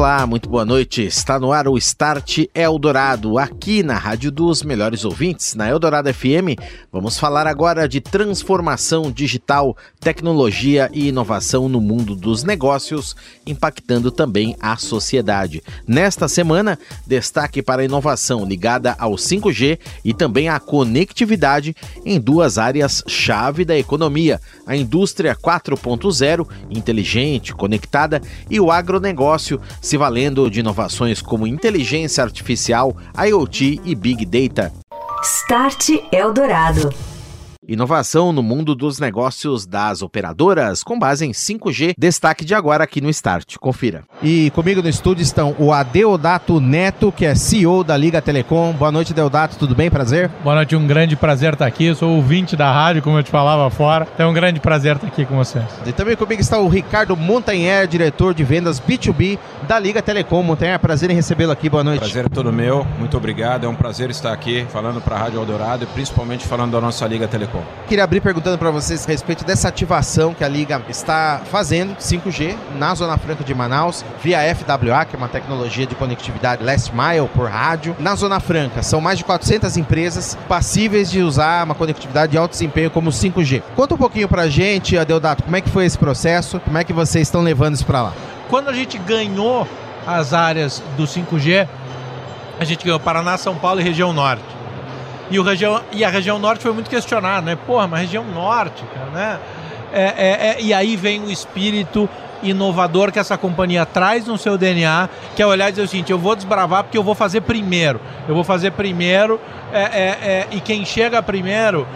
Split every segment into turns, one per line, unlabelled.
Olá, muito boa noite. Está no ar o Start Eldorado, aqui na Rádio dos Melhores Ouvintes, na Eldorado FM. Vamos falar agora de transformação digital, tecnologia e inovação no mundo dos negócios, impactando também a sociedade. Nesta semana, destaque para a inovação ligada ao 5G e também à conectividade em duas áreas-chave da economia: a indústria 4.0, inteligente, conectada, e o agronegócio se valendo de inovações como inteligência artificial, IoT e Big Data.
Start Eldorado.
Inovação no mundo dos negócios das operadoras com base em 5G. Destaque de agora aqui no Start. Confira.
E comigo no estúdio estão o Adeodato Neto, que é CEO da Liga Telecom. Boa noite, Adeodato. Tudo bem? Prazer?
Boa noite, um grande prazer estar aqui. Eu sou ouvinte da rádio, como eu te falava fora. Então é um grande prazer estar aqui com vocês.
E também comigo está o Ricardo Montanher, diretor de vendas B2B da Liga Telecom. Montanher, prazer em recebê-lo aqui. Boa noite.
Prazer é todo meu. Muito obrigado. É um prazer estar aqui falando para a Rádio Eldorado e principalmente falando da nossa Liga Telecom.
Queria abrir perguntando para vocês a respeito dessa ativação que a Liga está fazendo, 5G, na Zona Franca de Manaus, via FWA, que é uma tecnologia de conectividade last mile por rádio. Na Zona Franca, são mais de 400 empresas passíveis de usar uma conectividade de alto desempenho como 5G. Conta um pouquinho para a gente, Adeodato, como é que foi esse processo, como é que vocês estão levando isso para lá?
Quando a gente ganhou as áreas do 5G, a gente ganhou Paraná, São Paulo e região norte. E, o região, e a região norte foi muito questionada, né? Porra, mas região norte, cara, né? É, é, é, e aí vem o espírito inovador que essa companhia traz no seu DNA, que é olhar e dizer o seguinte: eu vou desbravar porque eu vou fazer primeiro. Eu vou fazer primeiro é, é, é, e quem chega primeiro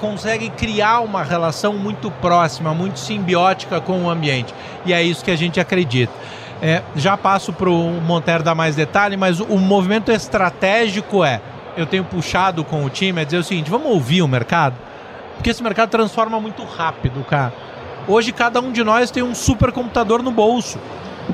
consegue criar uma relação muito próxima, muito simbiótica com o ambiente. E é isso que a gente acredita. já passo para o Monteiro dar mais detalhe, mas o movimento estratégico é eu tenho puxado com o time é dizer o seguinte: vamos ouvir o mercado? Porque esse mercado transforma muito rápido, cara. Hoje cada um de nós tem um supercomputador no bolso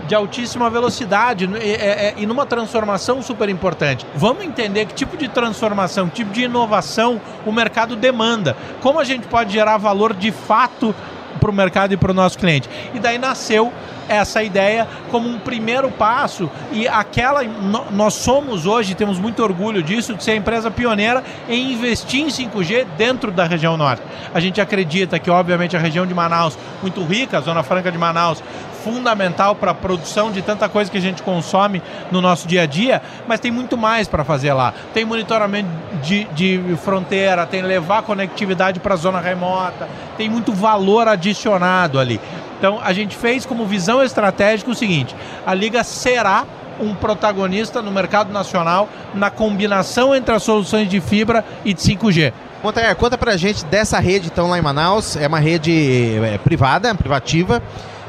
de altíssima velocidade e, e, e, numa transformação super importante. Vamos entender que tipo de transformação, que tipo de inovação o mercado demanda. Como a gente pode gerar valor de fato para o mercado e para o nosso cliente. E daí nasceu essa ideia como um primeiro passo e aquela nós somos hoje temos muito orgulho disso de ser a empresa pioneira em investir em 5G dentro da região norte. A gente acredita que obviamente a região de Manaus muito rica, a zona franca de Manaus fundamental para a produção de tanta coisa que a gente consome no nosso dia a dia, mas tem muito mais para fazer lá. Tem monitoramento de, de fronteira, tem levar conectividade para a zona remota, tem muito valor adicionado ali. Então a gente fez como visão estratégica o seguinte: a Liga será um protagonista no mercado nacional na combinação entre as soluções de fibra e de 5G.
Montanha, conta pra gente dessa rede então lá em Manaus, é uma rede é, privada, privativa,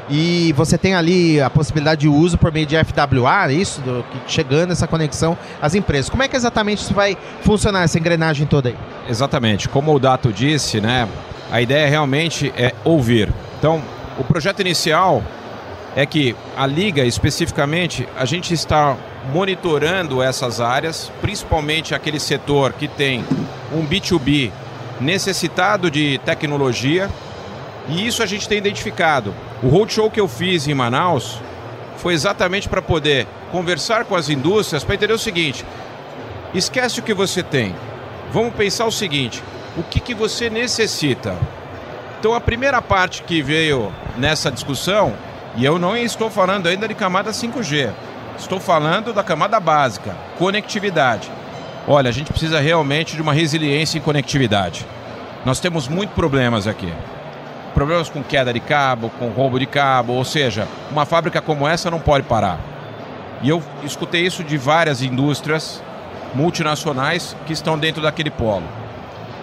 e você tem ali a possibilidade de uso por meio de FWA, é isso, do, chegando essa conexão às empresas. Como é que exatamente isso vai funcionar, essa engrenagem toda aí?
Exatamente, como o Dato disse, né, a ideia realmente é ouvir. Então, o projeto inicial é que a liga especificamente a gente está monitorando essas áreas, principalmente aquele setor que tem um B2B necessitado de tecnologia, e isso a gente tem identificado. O roadshow que eu fiz em Manaus foi exatamente para poder conversar com as indústrias para entender o seguinte: esquece o que você tem. Vamos pensar o seguinte: o que, que você necessita? Então a primeira parte que veio nessa discussão, e eu não estou falando ainda de camada 5G, estou falando da camada básica, conectividade. Olha, a gente precisa realmente de uma resiliência em conectividade. Nós temos muitos problemas aqui. Problemas com queda de cabo, com roubo de cabo, ou seja, uma fábrica como essa não pode parar. E eu escutei isso de várias indústrias multinacionais que estão dentro daquele polo.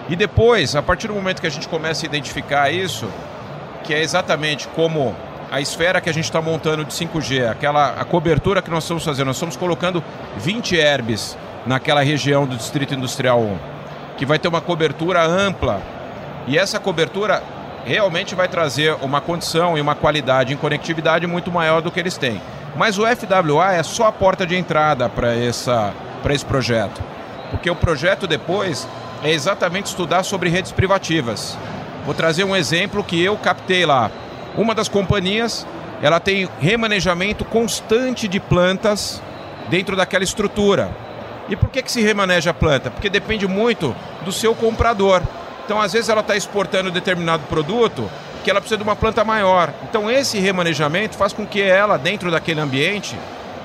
E depois, a partir do momento que a gente começa a identificar isso, que é exatamente como a esfera que a gente está montando de 5G, aquela a cobertura que nós estamos fazendo, nós estamos colocando 20 herbes naquela região do Distrito Industrial 1, que vai ter uma cobertura ampla. E essa cobertura realmente vai trazer uma condição e uma qualidade em conectividade muito maior do que eles têm. Mas o FWA é só a porta de entrada para esse projeto. Porque o projeto depois é exatamente estudar sobre redes privativas. Vou trazer um exemplo que eu captei lá. Uma das companhias, ela tem remanejamento constante de plantas dentro daquela estrutura. E por que, que se remaneja a planta? Porque depende muito do seu comprador. Então, às vezes, ela está exportando determinado produto que ela precisa de uma planta maior. Então, esse remanejamento faz com que ela, dentro daquele ambiente,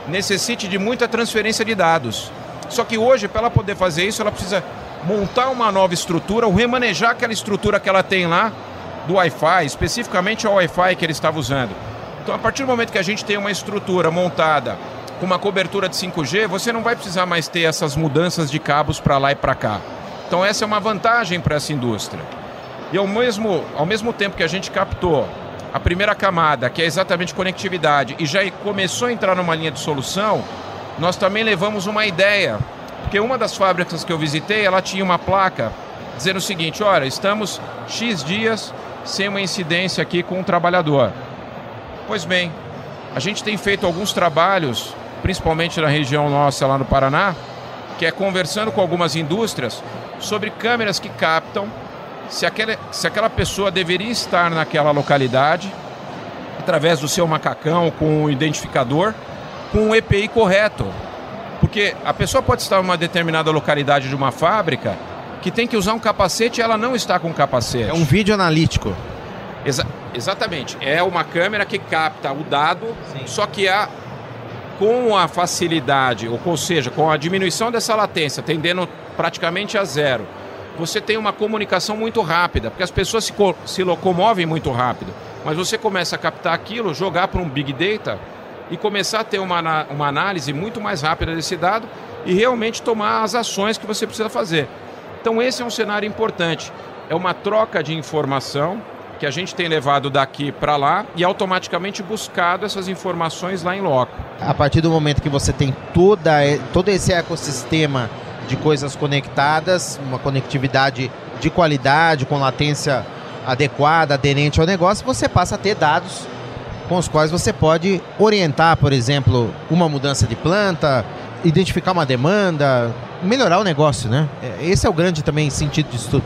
necessite de muita transferência de dados. Só que hoje, para ela poder fazer isso, ela precisa montar uma nova estrutura, ou remanejar aquela estrutura que ela tem lá do Wi-Fi, especificamente o Wi-Fi que ele estava usando. Então, a partir do momento que a gente tem uma estrutura montada com uma cobertura de 5G, você não vai precisar mais ter essas mudanças de cabos para lá e para cá. Então, essa é uma vantagem para essa indústria. E ao mesmo, ao mesmo tempo que a gente captou a primeira camada, que é exatamente conectividade, e já começou a entrar numa linha de solução, nós também levamos uma ideia. Porque uma das fábricas que eu visitei, ela tinha uma placa dizendo o seguinte: olha, estamos X dias sem uma incidência aqui com um trabalhador. Pois bem, a gente tem feito alguns trabalhos, principalmente na região nossa lá no Paraná, que é conversando com algumas indústrias sobre câmeras que captam se aquela, se aquela pessoa deveria estar naquela localidade, através do seu macacão, com o identificador, com o EPI correto. Porque a pessoa pode estar em uma determinada localidade de uma fábrica que tem que usar um capacete e ela não está com capacete.
É um vídeo analítico.
Exa exatamente. É uma câmera que capta o dado, Sim. só que a, com a facilidade, ou, ou seja, com a diminuição dessa latência, tendendo praticamente a zero, você tem uma comunicação muito rápida, porque as pessoas se, se locomovem muito rápido. Mas você começa a captar aquilo, jogar para um Big Data e começar a ter uma, uma análise muito mais rápida desse dado e realmente tomar as ações que você precisa fazer. Então, esse é um cenário importante. É uma troca de informação que a gente tem levado daqui para lá e automaticamente buscado essas informações lá em loco.
A partir do momento que você tem toda, todo esse ecossistema de coisas conectadas, uma conectividade de qualidade, com latência adequada, aderente ao negócio, você passa a ter dados com os quais você pode orientar, por exemplo, uma mudança de planta, identificar uma demanda, melhorar o negócio, né? É, esse é o grande também sentido disso tudo.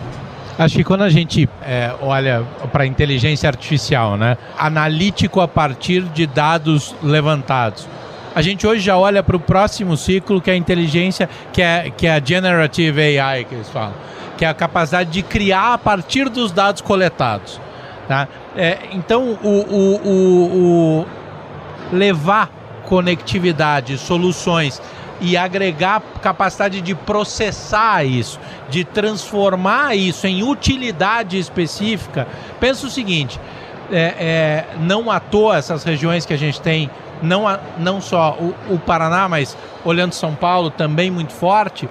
Acho que quando a gente é, olha para a inteligência artificial, né, analítico a partir de dados levantados, a gente hoje já olha para o próximo ciclo, que é a inteligência, que é, que é a Generative AI, que eles falam, que é a capacidade de criar a partir dos dados coletados. Tá? É, então, o, o, o, o levar conectividade, soluções e agregar capacidade de processar isso, de transformar isso em utilidade específica. Pensa o seguinte: é, é, não à toa essas regiões que a gente tem não, não só o, o Paraná, mas olhando São Paulo também muito forte,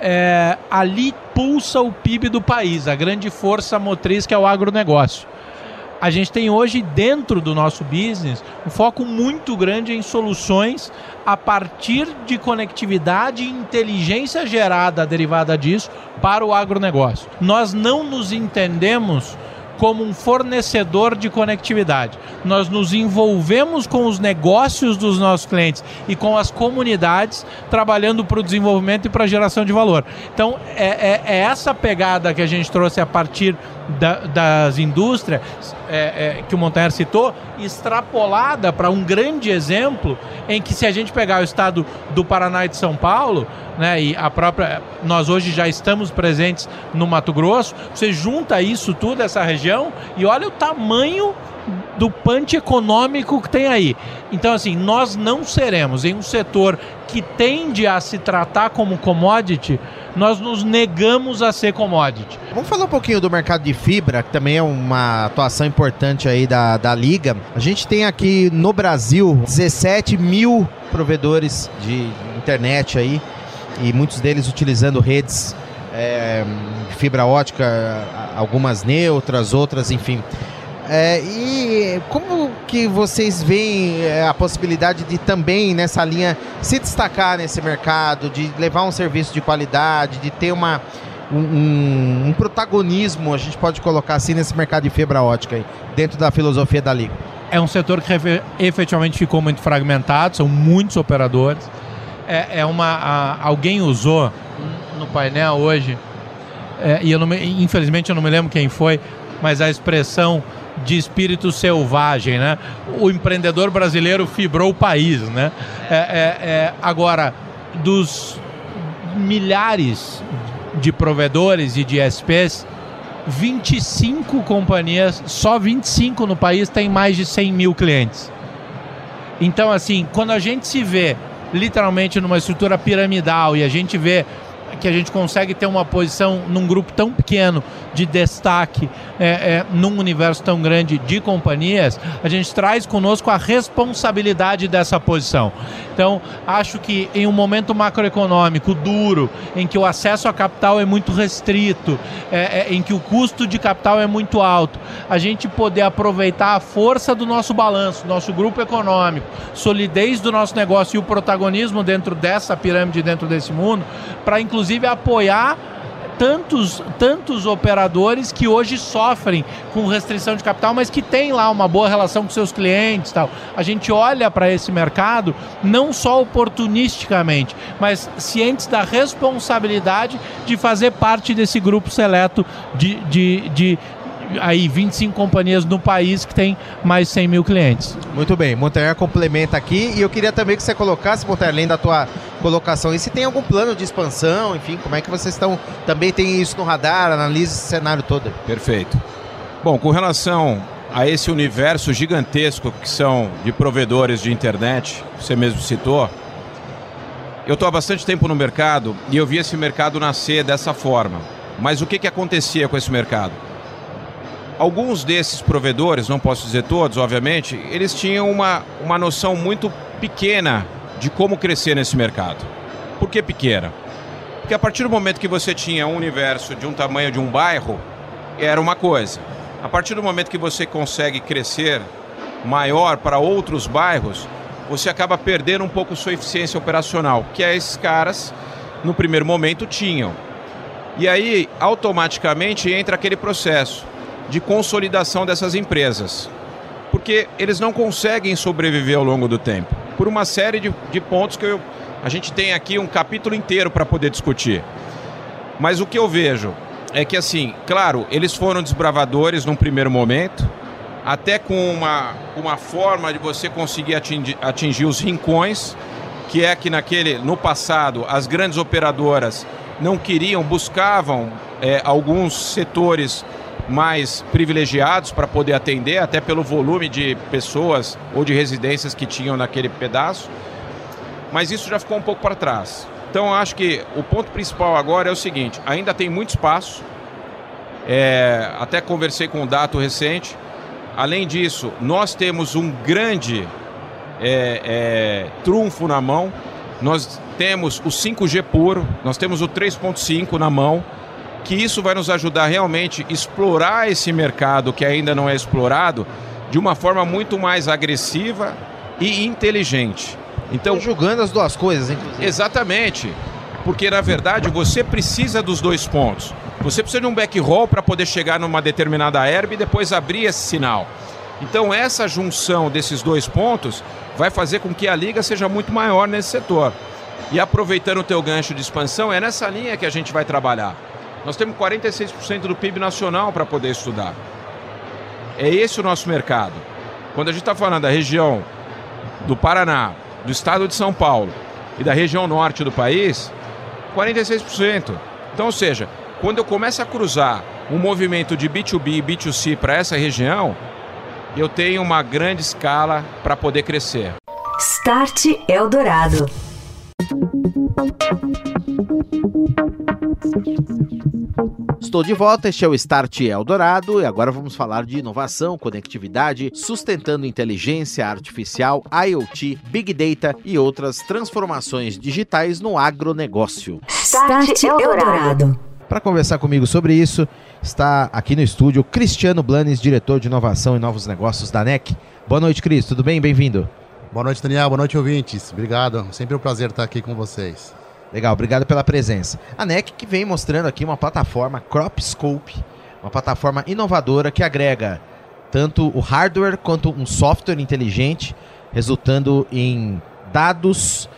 é, ali pulsa o PIB do país, a grande força motriz que é o agronegócio. A gente tem hoje dentro do nosso business um foco muito grande em soluções a partir de conectividade e inteligência gerada derivada disso para o agronegócio. Nós não nos entendemos como um fornecedor de conectividade. Nós nos envolvemos com os negócios dos nossos clientes e com as comunidades, trabalhando para o desenvolvimento e para a geração de valor. Então, é, é, é essa pegada que a gente trouxe a partir da, das indústrias é, é, que o Montanher citou, extrapolada para um grande exemplo em que se a gente pegar o estado do Paraná e de São Paulo, né, e a própria nós hoje já estamos presentes no Mato Grosso, você junta isso tudo essa região e olha o tamanho do punch econômico que tem aí. Então, assim, nós não seremos em um setor que tende a se tratar como commodity, nós nos negamos a ser commodity.
Vamos falar um pouquinho do mercado de fibra, que também é uma atuação importante aí da, da Liga. A gente tem aqui no Brasil 17 mil provedores de internet aí, e muitos deles utilizando redes é, fibra ótica, algumas neutras, outras, enfim. É, e como que vocês veem é, a possibilidade de também nessa linha se destacar nesse mercado, de levar um serviço de qualidade, de ter uma, um, um, protagonismo, a gente pode colocar assim, nesse mercado de fibra ótica aí, dentro da filosofia da Liga?
É um setor que efetivamente ficou muito fragmentado, são muitos operadores. É, é uma. A, alguém usou no painel hoje, é, e eu me, infelizmente eu não me lembro quem foi, mas a expressão de espírito selvagem, né? O empreendedor brasileiro fibrou o país, né? É, é, é agora, dos milhares de provedores e de SPs, 25 companhias, só 25 no país tem mais de 100 mil clientes. Então, assim, quando a gente se vê literalmente numa estrutura piramidal e a gente vê que a gente consegue ter uma posição num grupo tão pequeno de destaque, é, é, num universo tão grande de companhias, a gente traz conosco a responsabilidade dessa posição. Então, acho que em um momento macroeconômico duro, em que o acesso a capital é muito restrito, é, é, em que o custo de capital é muito alto, a gente poder aproveitar a força do nosso balanço, nosso grupo econômico, solidez do nosso negócio e o protagonismo dentro dessa pirâmide, dentro desse mundo, para inclusive apoiar tantos, tantos operadores que hoje sofrem com restrição de capital, mas que têm lá uma boa relação com seus clientes tal. A gente olha para esse mercado não só oportunisticamente, mas cientes da responsabilidade de fazer parte desse grupo seleto de, de, de aí 25 companhias no país que tem mais 100 mil clientes.
Muito bem, Montanher complementa aqui e eu queria também que você colocasse, Montanher, além da tua colocação, e se tem algum plano de expansão, enfim, como é que vocês estão, também tem isso no radar, analise esse cenário todo.
Perfeito. Bom, com relação a esse universo gigantesco que são de provedores de internet, você mesmo citou, eu estou há bastante tempo no mercado e eu vi esse mercado nascer dessa forma. Mas o que, que acontecia com esse mercado? Alguns desses provedores, não posso dizer todos, obviamente, eles tinham uma, uma noção muito pequena de como crescer nesse mercado. Por que pequena? Porque a partir do momento que você tinha um universo de um tamanho de um bairro, era uma coisa. A partir do momento que você consegue crescer maior para outros bairros, você acaba perdendo um pouco sua eficiência operacional, que é esses caras, no primeiro momento, tinham. E aí, automaticamente, entra aquele processo de consolidação dessas empresas. Porque eles não conseguem sobreviver ao longo do tempo. Por uma série de, de pontos que eu, a gente tem aqui um capítulo inteiro para poder discutir. Mas o que eu vejo é que, assim, claro, eles foram desbravadores num primeiro momento, até com uma, uma forma de você conseguir atingir, atingir os rincões, que é que naquele, no passado as grandes operadoras não queriam, buscavam é, alguns setores mais privilegiados para poder atender, até pelo volume de pessoas ou de residências que tinham naquele pedaço. Mas isso já ficou um pouco para trás. Então acho que o ponto principal agora é o seguinte: ainda tem muito espaço. É, até conversei com um dato recente. Além disso, nós temos um grande é, é, trunfo na mão. Nós temos o 5G puro, nós temos o 3.5 na mão que isso vai nos ajudar realmente a explorar esse mercado que ainda não é explorado de uma forma muito mais agressiva e inteligente.
Então, julgando as duas coisas, inclusive.
Exatamente. Porque na verdade você precisa dos dois pontos. Você precisa de um backroll para poder chegar numa determinada herb e depois abrir esse sinal. Então essa junção desses dois pontos vai fazer com que a liga seja muito maior nesse setor. E aproveitando o teu gancho de expansão, é nessa linha que a gente vai trabalhar. Nós temos 46% do PIB nacional para poder estudar. É esse o nosso mercado. Quando a gente está falando da região do Paraná, do estado de São Paulo e da região norte do país, 46%. Então, ou seja, quando eu começo a cruzar um movimento de B2B e B2C para essa região, eu tenho uma grande escala para poder crescer.
Start Eldorado.
Estou de volta, este é o Start Eldorado e agora vamos falar de inovação, conectividade, sustentando inteligência artificial, IoT, Big Data e outras transformações digitais no agronegócio.
Start Eldorado.
Para conversar comigo sobre isso, está aqui no estúdio Cristiano Blanes, diretor de inovação e novos negócios da NEC. Boa noite, Cris. Tudo bem? Bem-vindo.
Boa noite, Daniel. Boa noite, ouvintes. Obrigado. Sempre um prazer estar aqui com vocês.
Legal, obrigado pela presença. A NEC que vem mostrando aqui uma plataforma CropScope, uma plataforma inovadora que agrega tanto o hardware quanto um software inteligente, resultando em dados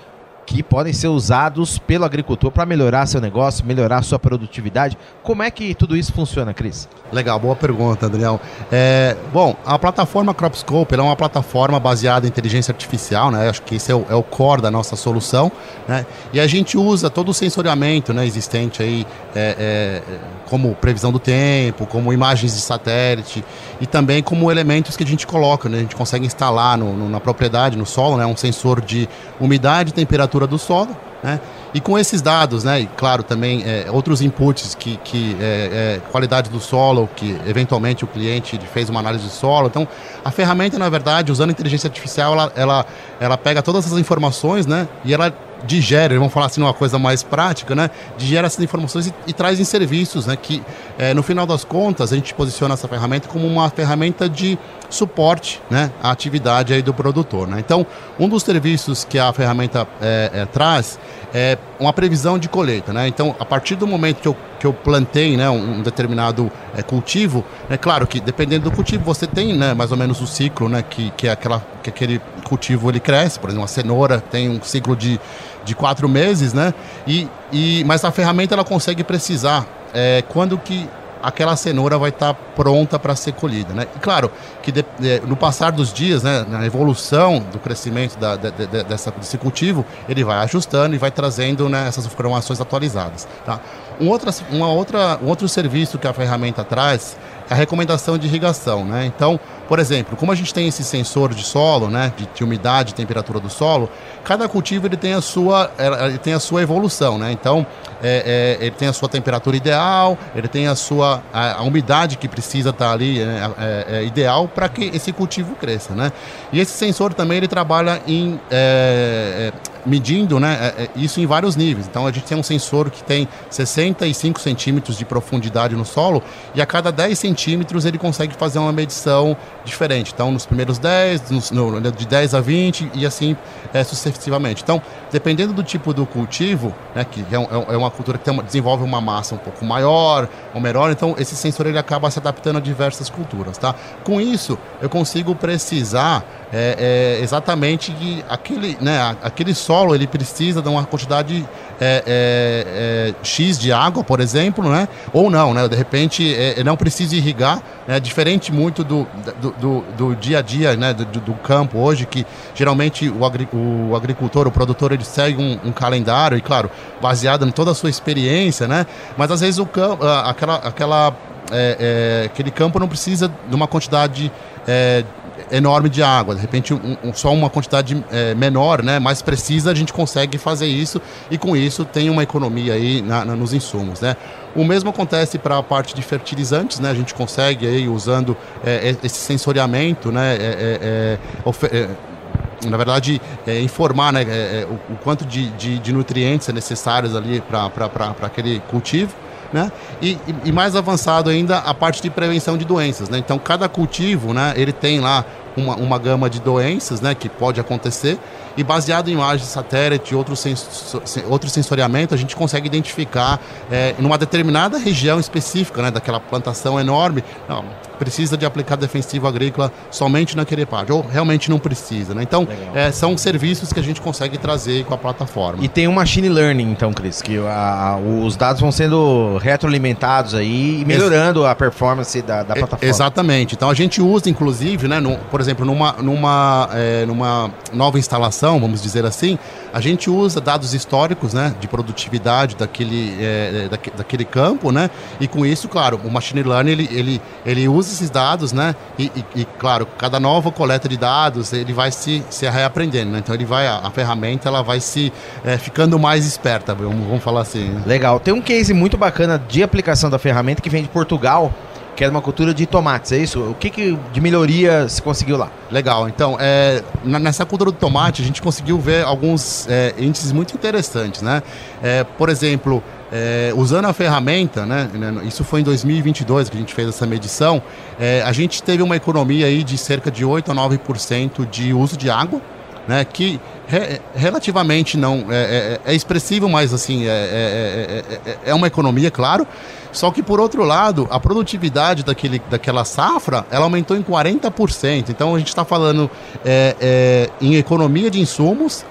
que podem ser usados pelo agricultor para melhorar seu negócio, melhorar sua produtividade. Como é que tudo isso funciona, Cris?
Legal, boa pergunta, Daniel. É, bom, a plataforma CropScope é uma plataforma baseada em inteligência artificial, né? Acho que esse é o, é o core da nossa solução, né? E a gente usa todo o sensoriamento né, existente aí, é, é, como previsão do tempo, como imagens de satélite e também como elementos que a gente coloca, né? A gente consegue instalar no, no, na propriedade, no solo, né? Um sensor de umidade, temperatura do solo, né? E com esses dados, né, e claro também é, outros inputs, que, que é, é, qualidade do solo, que eventualmente o cliente fez uma análise de solo. Então, a ferramenta, na verdade, usando inteligência artificial, ela, ela, ela pega todas essas informações, né, e ela digere, vamos falar assim, uma coisa mais prática, né? Digere essas informações e, e traz em serviços, né? Que é, no final das contas a gente posiciona essa ferramenta como uma ferramenta de suporte, né? Atividade aí do produtor, né? Então, um dos serviços que a ferramenta é, é, traz é uma previsão de colheita, né? Então, a partir do momento que eu, que eu plantei, né, um determinado é, cultivo, é claro que dependendo do cultivo você tem, né, mais ou menos o ciclo, né, que, que é aquela que aquele cultivo ele cresce, por exemplo, a cenoura tem um ciclo de de quatro meses, né? E, e, mas a ferramenta ela consegue precisar é, quando que aquela cenoura vai estar tá pronta para ser colhida, né? E claro que de, de, no passar dos dias, né, na evolução do crescimento da, de, dessa, desse cultivo, ele vai ajustando e vai trazendo né, essas informações atualizadas, tá? Um, outra, uma outra, um outro serviço que a ferramenta traz é a recomendação de irrigação, né? Então, por exemplo, como a gente tem esse sensor de solo, né, de, de umidade e temperatura do solo, cada cultivo ele tem a sua, ele tem a sua evolução, né? Então, é, é, ele tem a sua temperatura ideal, ele tem a sua a, a umidade que precisa estar ali né, é, é, ideal para que esse cultivo cresça, né? E esse sensor também ele trabalha em é, é, medindo né, é, é, isso em vários níveis. Então a gente tem um sensor que tem 65 centímetros de profundidade no solo e a cada 10 centímetros ele consegue fazer uma medição diferente. Então nos primeiros 10, nos, no, de 10 a 20 e assim é, sucessivamente. Então, dependendo do tipo do cultivo, né, que é, é, é uma cultura que uma, desenvolve uma massa um pouco maior ou menor, então esse sensor ele acaba se adaptando a diversas culturas. Tá? Com isso, eu consigo precisar é, exatamente que aquele, né, aquele solo ele precisa de uma quantidade é, é, é X de água, por exemplo, né? ou não, né? de repente é, não precisa irrigar, né? diferente muito do, do, do, do, dia a dia né? do, do, campo hoje, que geralmente o, agri, o agricultor, o produtor, ele segue um, um, calendário, e claro, baseado em toda a sua experiência, né? mas às vezes o campo, aquela, aquela, aquele campo não precisa de uma quantidade enorme de água. De repente, um, um, só uma quantidade é, menor, né, mais precisa, a gente consegue fazer isso e com isso tem uma economia aí na, na, nos insumos. Né? O mesmo acontece para a parte de fertilizantes, né? A gente consegue aí usando é, esse sensoriamento, né? É, é, é na verdade, é, informar né, é, o, o, quanto de, de, de, nutrientes é necessários ali para aquele cultivo. Né? E, e, mais avançado ainda a parte de prevenção de doenças. Né? Então, cada cultivo, né, ele tem lá uma, uma gama de doenças né, que pode acontecer e baseado em imagens de satélite e outro, sens outro sensoriamento, a gente consegue identificar é, numa determinada região específica né, daquela plantação enorme, não, precisa de aplicar defensivo agrícola somente naquele parte, ou realmente não precisa. Né? Então, é, são serviços que a gente consegue trazer com a plataforma.
E tem um machine learning, então, Cris, que a, a, os dados vão sendo retroalimentados aí e melhorando a performance da, da plataforma.
Exatamente. Então, a gente usa, inclusive, né, no, por exemplo, numa, numa, é, numa nova instalação, vamos dizer assim, a gente usa dados históricos né, de produtividade daquele, é, é daquele campo, né? E com isso, claro, o machine learning ele, ele, ele usa esses dados, né? E, e, e, claro, cada nova coleta de dados ele vai se, se reaprendendo, né? Então ele vai, a, a ferramenta ela vai se é, ficando mais esperta, vamos, vamos falar assim. Né?
Legal. Tem um case muito bacana de aplicação da ferramenta que vem de Portugal que era uma cultura de tomates, é isso? O que, que de melhoria se conseguiu lá?
Legal, então, é, nessa cultura do tomate a gente conseguiu ver alguns é, índices muito interessantes, né? É, por exemplo, é, usando a ferramenta, né, né, isso foi em 2022 que a gente fez essa medição, é, a gente teve uma economia aí de cerca de 8 a 9% de uso de água, né, que re, relativamente não é, é, é, expressivo, mas assim é, é, é, uma economia, claro. Só que por outro lado, a produtividade daquele, daquela safra ela aumentou em 40%. Então a gente está falando em economia de insumos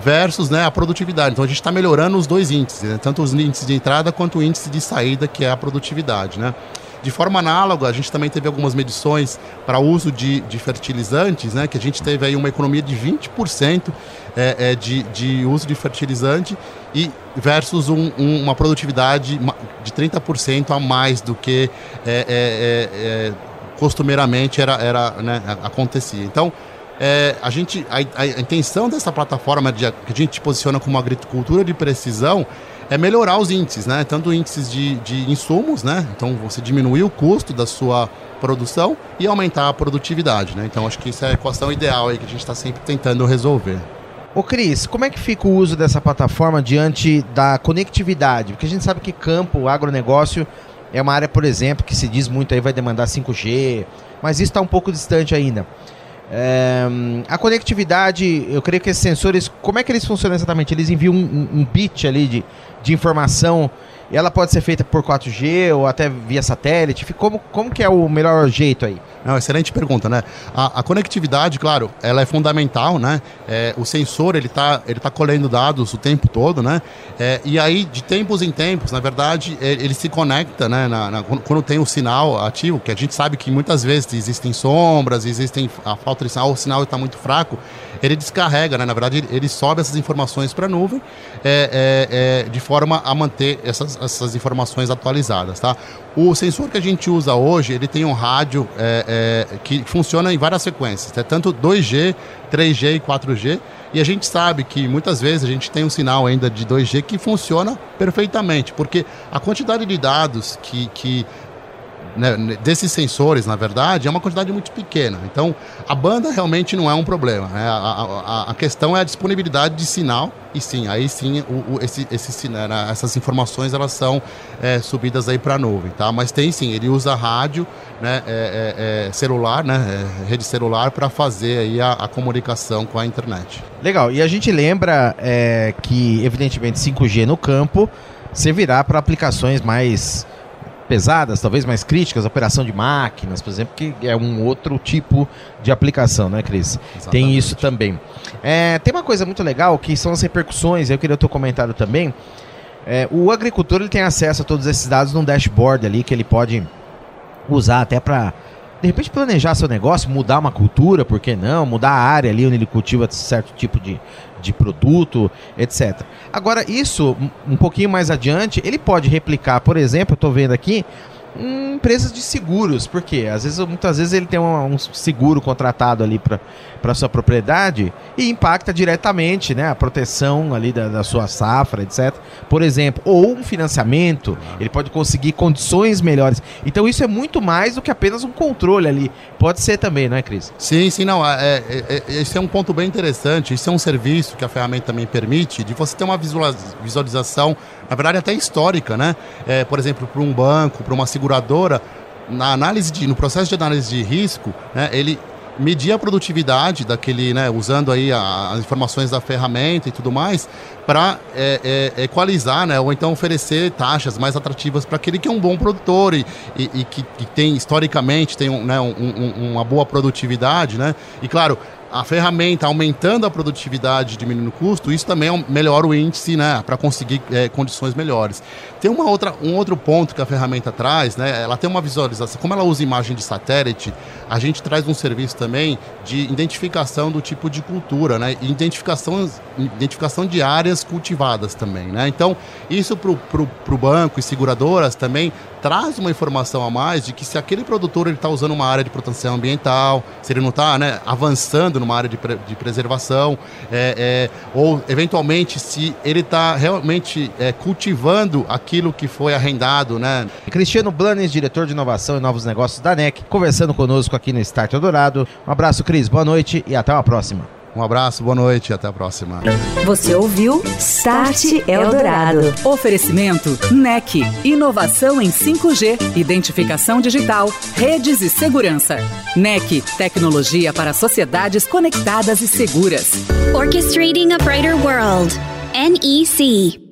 versus né, a produtividade. Então a gente está melhorando os dois índices, né? tanto os índices de entrada quanto o índice de saída, que é a produtividade. Né? De forma análoga, a gente também teve algumas medições para uso de, de fertilizantes, né, que a gente teve aí uma economia de 20% é, é, de, de uso de fertilizante e versus um, um, uma produtividade de 30% a mais do que é, é, é, é, costumeiramente era, era, né, acontecia. Então, é, a, gente, a, a, intenção dessa plataforma de, que a gente posiciona como agricultura de precisão é melhorar os índices, né? Tanto índices de, de insumos, né? Então você diminuir o custo da sua produção e aumentar a produtividade, né? Então acho que isso é a equação ideal aí que a gente está sempre tentando resolver.
Ô Cris, como é que fica o uso dessa plataforma diante da conectividade? Porque a gente sabe que campo, agronegócio é uma área, por exemplo, que se diz muito aí vai demandar 5G, mas isso está um pouco distante ainda. É, a conectividade, eu creio que esses sensores, como é que eles funcionam exatamente? Eles enviam um, um bit ali de, de informação e ela pode ser feita por 4G ou até via satélite? Como, como que é o melhor jeito aí?
Não, excelente pergunta, né? A, a, conectividade, claro, ela é fundamental, né? É, o sensor, ele está ele tá colhendo dados o tempo todo, né? É, e aí, de tempos em tempos, na verdade, ele, ele se conecta, né? Na, na, quando tem o sinal ativo, que a gente sabe que muitas vezes existem sombras, existem a falta de sinal, o sinal está muito fraco, ele descarrega, né? Na verdade, ele sobe essas informações para a nuvem é, é, é, de forma a manter essas, essas informações atualizadas, tá? O sensor que a gente usa hoje, ele tem um rádio é, é, que funciona em várias frequências, é tanto 2G, 3G e 4G. E a gente sabe que muitas vezes a gente tem um sinal ainda de 2G que funciona perfeitamente, porque a quantidade de dados que, que né, desses sensores, na verdade, é uma quantidade muito pequena. Então, a banda realmente não é um problema. Né? A, a, a, questão é a disponibilidade de sinal, e sim, aí sim, o, o, esse, esse, né, essas informações elas são é, subidas aí para a nuvem. Tá? Mas tem sim, ele usa rádio, né, é, é, é celular, né, é, rede celular, para fazer aí a, a, comunicação com a internet.
Legal, e a gente lembra é, que, evidentemente, 5G no campo servirá para aplicações mais pesadas, talvez mais críticas, operação de máquinas, por exemplo, que é um outro tipo de aplicação, né, Cris? Exatamente. Tem isso também. É, tem uma coisa muito legal que são as repercussões, eu queria o teu comentário também. É, o agricultor ele tem acesso a todos esses dados num dashboard ali que ele pode usar até para de repente planejar seu negócio, mudar uma cultura, por que não? Mudar a área ali onde ele cultiva certo tipo de, de produto, etc. Agora, isso, um pouquinho mais adiante, ele pode replicar, por exemplo, eu estou vendo aqui, empresas de seguros, porque às vezes, muitas vezes ele tem um, um seguro contratado ali para sua propriedade e impacta diretamente né, a proteção ali da, da, sua safra, etc. Por exemplo, ou um financiamento, ele pode conseguir condições melhores. Então isso é muito mais do que apenas um controle ali. Pode ser também, não é, Cris?
Sim, sim, não. É, é, é, esse é um ponto bem interessante. Isso é um serviço que a ferramenta também permite de você ter uma visualização, na verdade até histórica, né? É, por exemplo, para um banco, para uma seguradora, na análise de, no processo de análise de risco, né, ele medir a produtividade daquele, né, usando aí a, as informações da ferramenta e tudo mais, para é, é, equalizar, né, ou então oferecer taxas mais atrativas para aquele que é um bom produtor e, e, e que, que, tem historicamente tem um, né, um, um, uma boa produtividade, né, e claro a ferramenta aumentando a produtividade, diminuindo o custo, isso também é melhora o índice, né, para conseguir é, condições melhores. Tem uma outra, um outro ponto que a ferramenta traz, né, ela tem uma visualização, como ela usa imagem de satélite, a gente traz um serviço também de identificação do tipo de cultura, né, e identificação, identificação de áreas cultivadas também, né. Então, isso para o banco e seguradoras também traz uma informação a mais de que se aquele produtor está usando uma área de proteção ambiental, se ele não está né, avançando numa área de, pre de preservação, é, é, ou eventualmente se ele está realmente é, cultivando aquilo que foi arrendado. Né?
Cristiano Blanes, diretor de inovação e novos negócios da NEC, conversando conosco aqui no Start Eldorado. Um abraço, Cris, boa noite e até uma próxima.
Um abraço, boa noite e até a próxima.
Você ouviu Start Eldorado.
Oferecimento NEC. Inovação em 5G, identificação digital, redes e segurança. NEC. Tecnologia para sociedades conectadas e seguras.
Orchestrating a Brighter World. NEC.